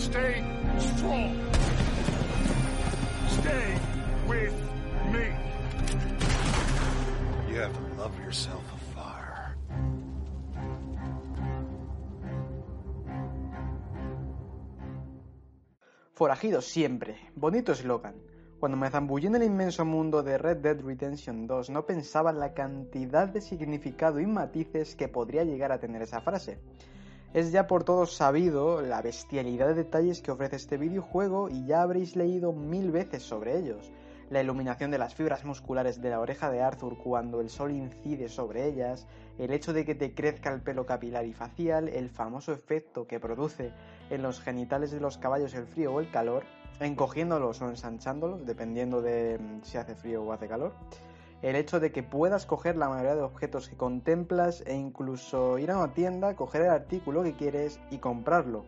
Stay strong. Stay with me. You have to love yourself a fire. Forajidos siempre. Bonito eslogan. Cuando me zambullí en el inmenso mundo de Red Dead Redemption 2 no pensaba en la cantidad de significado y matices que podría llegar a tener esa frase. Es ya por todos sabido la bestialidad de detalles que ofrece este videojuego y ya habréis leído mil veces sobre ellos. La iluminación de las fibras musculares de la oreja de Arthur cuando el sol incide sobre ellas, el hecho de que te crezca el pelo capilar y facial, el famoso efecto que produce en los genitales de los caballos el frío o el calor, encogiéndolos o ensanchándolos, dependiendo de mm, si hace frío o hace calor. El hecho de que puedas coger la mayoría de objetos que contemplas e incluso ir a una tienda, coger el artículo que quieres y comprarlo.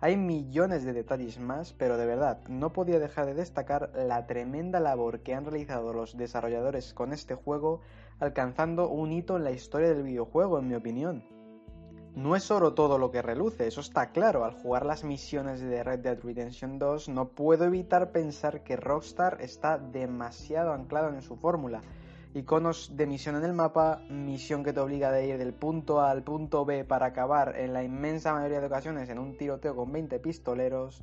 Hay millones de detalles más, pero de verdad no podía dejar de destacar la tremenda labor que han realizado los desarrolladores con este juego, alcanzando un hito en la historia del videojuego, en mi opinión. No es oro todo lo que reluce, eso está claro. Al jugar las misiones de Red Dead Redemption 2 no puedo evitar pensar que Rockstar está demasiado anclado en su fórmula. Iconos de misión en el mapa, misión que te obliga de ir del punto A al punto B para acabar en la inmensa mayoría de ocasiones en un tiroteo con 20 pistoleros.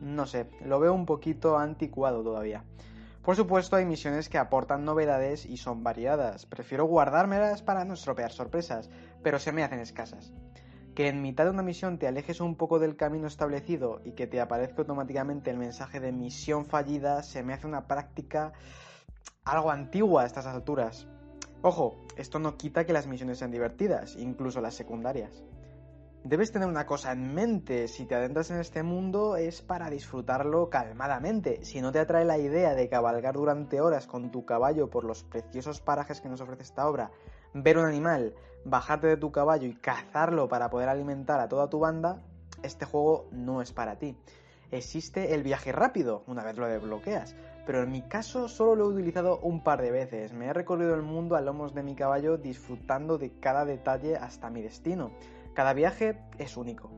No sé, lo veo un poquito anticuado todavía. Por supuesto hay misiones que aportan novedades y son variadas. Prefiero guardármelas para no estropear sorpresas, pero se me hacen escasas. Que en mitad de una misión te alejes un poco del camino establecido y que te aparezca automáticamente el mensaje de misión fallida se me hace una práctica algo antigua a estas alturas. Ojo, esto no quita que las misiones sean divertidas, incluso las secundarias. Debes tener una cosa en mente, si te adentras en este mundo es para disfrutarlo calmadamente. Si no te atrae la idea de cabalgar durante horas con tu caballo por los preciosos parajes que nos ofrece esta obra, ver un animal, bajarte de tu caballo y cazarlo para poder alimentar a toda tu banda, este juego no es para ti. Existe el viaje rápido, una vez lo desbloqueas, pero en mi caso solo lo he utilizado un par de veces. Me he recorrido el mundo a lomos de mi caballo disfrutando de cada detalle hasta mi destino. Cada viaje es único.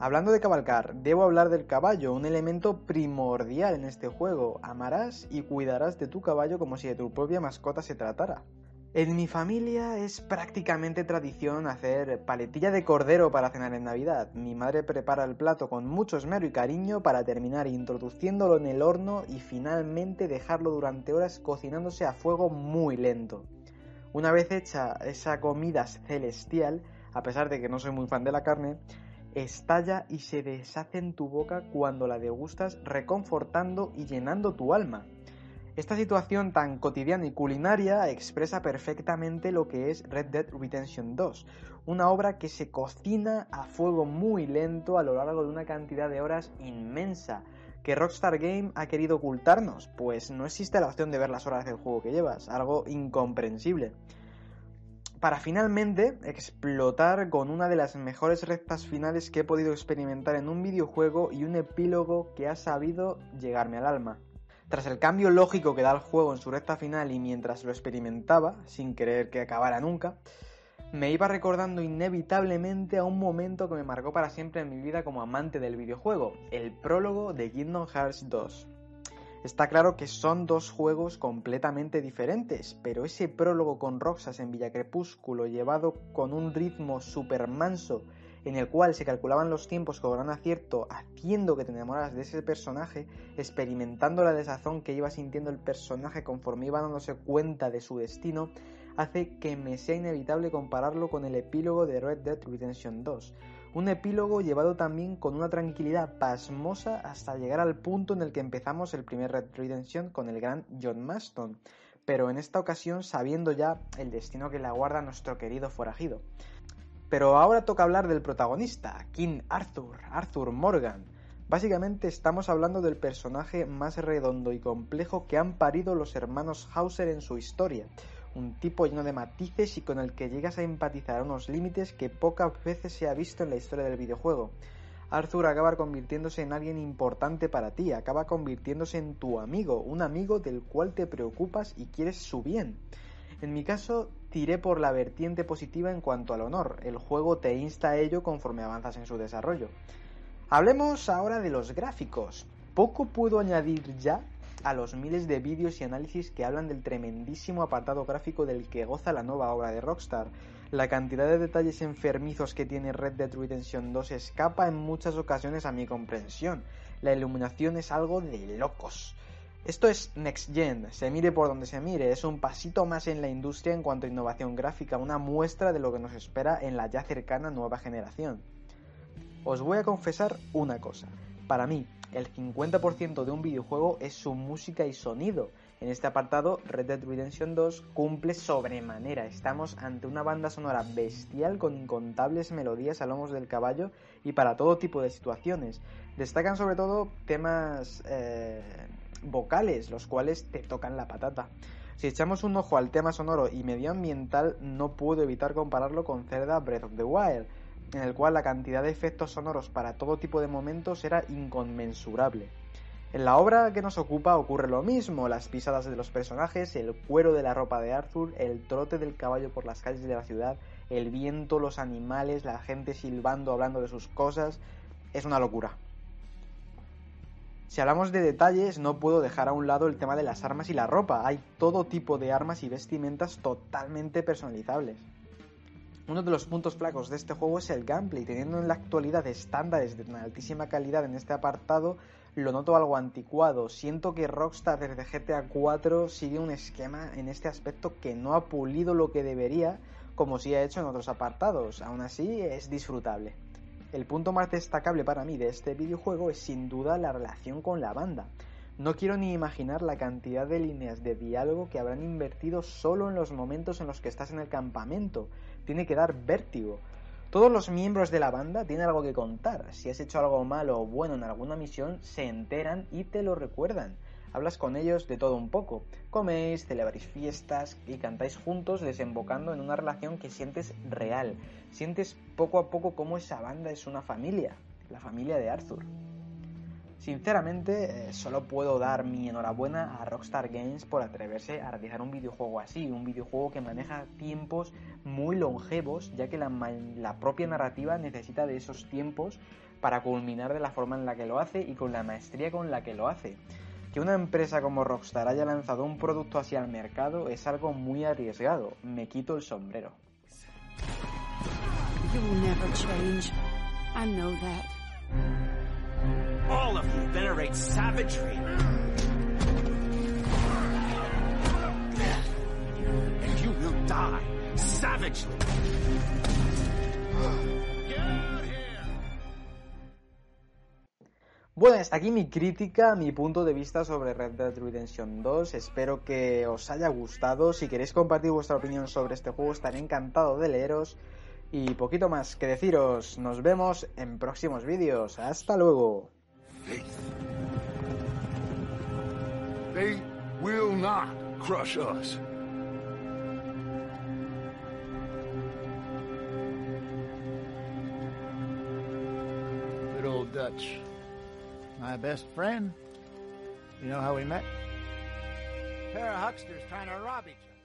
Hablando de cabalgar, debo hablar del caballo, un elemento primordial en este juego. Amarás y cuidarás de tu caballo como si de tu propia mascota se tratara. En mi familia es prácticamente tradición hacer paletilla de cordero para cenar en Navidad. Mi madre prepara el plato con mucho esmero y cariño para terminar introduciéndolo en el horno y finalmente dejarlo durante horas cocinándose a fuego muy lento. Una vez hecha esa comida celestial, a pesar de que no soy muy fan de la carne, estalla y se deshace en tu boca cuando la degustas reconfortando y llenando tu alma. Esta situación tan cotidiana y culinaria expresa perfectamente lo que es Red Dead Redemption 2, una obra que se cocina a fuego muy lento a lo largo de una cantidad de horas inmensa, que Rockstar Game ha querido ocultarnos, pues no existe la opción de ver las horas del juego que llevas, algo incomprensible. Para finalmente explotar con una de las mejores rectas finales que he podido experimentar en un videojuego y un epílogo que ha sabido llegarme al alma. Tras el cambio lógico que da el juego en su recta final y mientras lo experimentaba, sin querer que acabara nunca, me iba recordando inevitablemente a un momento que me marcó para siempre en mi vida como amante del videojuego, el prólogo de Kingdom Hearts 2. Está claro que son dos juegos completamente diferentes, pero ese prólogo con Roxas en Villa Crepúsculo llevado con un ritmo super manso en el cual se calculaban los tiempos con gran acierto, haciendo que te enamoraras de ese personaje, experimentando la desazón que iba sintiendo el personaje conforme iba dándose cuenta de su destino, hace que me sea inevitable compararlo con el epílogo de Red Dead Redemption 2. Un epílogo llevado también con una tranquilidad pasmosa hasta llegar al punto en el que empezamos el primer Red Redemption con el gran John Maston, pero en esta ocasión sabiendo ya el destino que le aguarda a nuestro querido forajido. Pero ahora toca hablar del protagonista, King Arthur, Arthur Morgan. Básicamente estamos hablando del personaje más redondo y complejo que han parido los hermanos Hauser en su historia. Un tipo lleno de matices y con el que llegas a empatizar a unos límites que pocas veces se ha visto en la historia del videojuego. Arthur acaba convirtiéndose en alguien importante para ti, acaba convirtiéndose en tu amigo, un amigo del cual te preocupas y quieres su bien. En mi caso, tiré por la vertiente positiva en cuanto al honor. El juego te insta a ello conforme avanzas en su desarrollo. Hablemos ahora de los gráficos. Poco puedo añadir ya a los miles de vídeos y análisis que hablan del tremendísimo apartado gráfico del que goza la nueva obra de Rockstar. La cantidad de detalles enfermizos que tiene Red Dead Redemption 2 escapa en muchas ocasiones a mi comprensión. La iluminación es algo de locos. Esto es Next Gen, se mire por donde se mire, es un pasito más en la industria en cuanto a innovación gráfica, una muestra de lo que nos espera en la ya cercana nueva generación. Os voy a confesar una cosa, para mí, el 50% de un videojuego es su música y sonido. En este apartado, Red Dead Redemption 2 cumple sobremanera. Estamos ante una banda sonora bestial con incontables melodías a lomos del caballo y para todo tipo de situaciones. Destacan sobre todo temas eh, vocales, los cuales te tocan la patata. Si echamos un ojo al tema sonoro y medioambiental, no puedo evitar compararlo con Zelda Breath of the Wild, en el cual la cantidad de efectos sonoros para todo tipo de momentos era inconmensurable. En la obra que nos ocupa ocurre lo mismo, las pisadas de los personajes, el cuero de la ropa de Arthur, el trote del caballo por las calles de la ciudad, el viento, los animales, la gente silbando, hablando de sus cosas, es una locura. Si hablamos de detalles, no puedo dejar a un lado el tema de las armas y la ropa. Hay todo tipo de armas y vestimentas totalmente personalizables. Uno de los puntos flacos de este juego es el gameplay, teniendo en la actualidad estándares de una altísima calidad en este apartado, lo noto algo anticuado. Siento que Rockstar desde GTA 4 sigue un esquema en este aspecto que no ha pulido lo que debería, como sí ha hecho en otros apartados. Aún así, es disfrutable. El punto más destacable para mí de este videojuego es sin duda la relación con la banda. No quiero ni imaginar la cantidad de líneas de diálogo que habrán invertido solo en los momentos en los que estás en el campamento. Tiene que dar vértigo. Todos los miembros de la banda tienen algo que contar. Si has hecho algo malo o bueno en alguna misión, se enteran y te lo recuerdan hablas con ellos de todo un poco. Coméis, celebráis fiestas y cantáis juntos desembocando en una relación que sientes real. Sientes poco a poco cómo esa banda es una familia, la familia de Arthur. Sinceramente, eh, solo puedo dar mi enhorabuena a Rockstar Games por atreverse a realizar un videojuego así, un videojuego que maneja tiempos muy longevos, ya que la, propia narrativa necesita de esos tiempos para culminar de la forma en la que lo hace y con la maestría con la que lo hace. Que una empresa como Rockstar haya lanzado un producto así al mercado es algo muy arriesgado. Me quito el sombrero. All of you venerate savagery. And you will die savagely. Bueno, hasta aquí mi crítica, mi punto de vista sobre Red Dead Redemption 2. Espero que os haya gustado. Si queréis compartir vuestra opinión sobre este juego, estaré encantado de leeros. Y poquito más que deciros. Nos vemos en próximos vídeos. Hasta luego. They will not crush us. Good old Dutch. My best friend. You know how we met? pair of hucksters trying to rob each other.